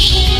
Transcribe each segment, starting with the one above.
Shh.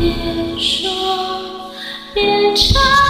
别说别唱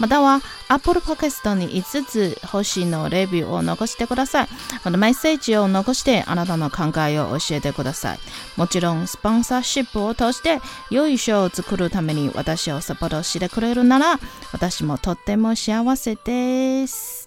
または Apple Podcast に5つ星のレビューを残してください。またメッセージを残してあなたの考えを教えてください。もちろんスポンサーシップを通して良い賞を作るために私をサポートしてくれるなら私もとっても幸せです。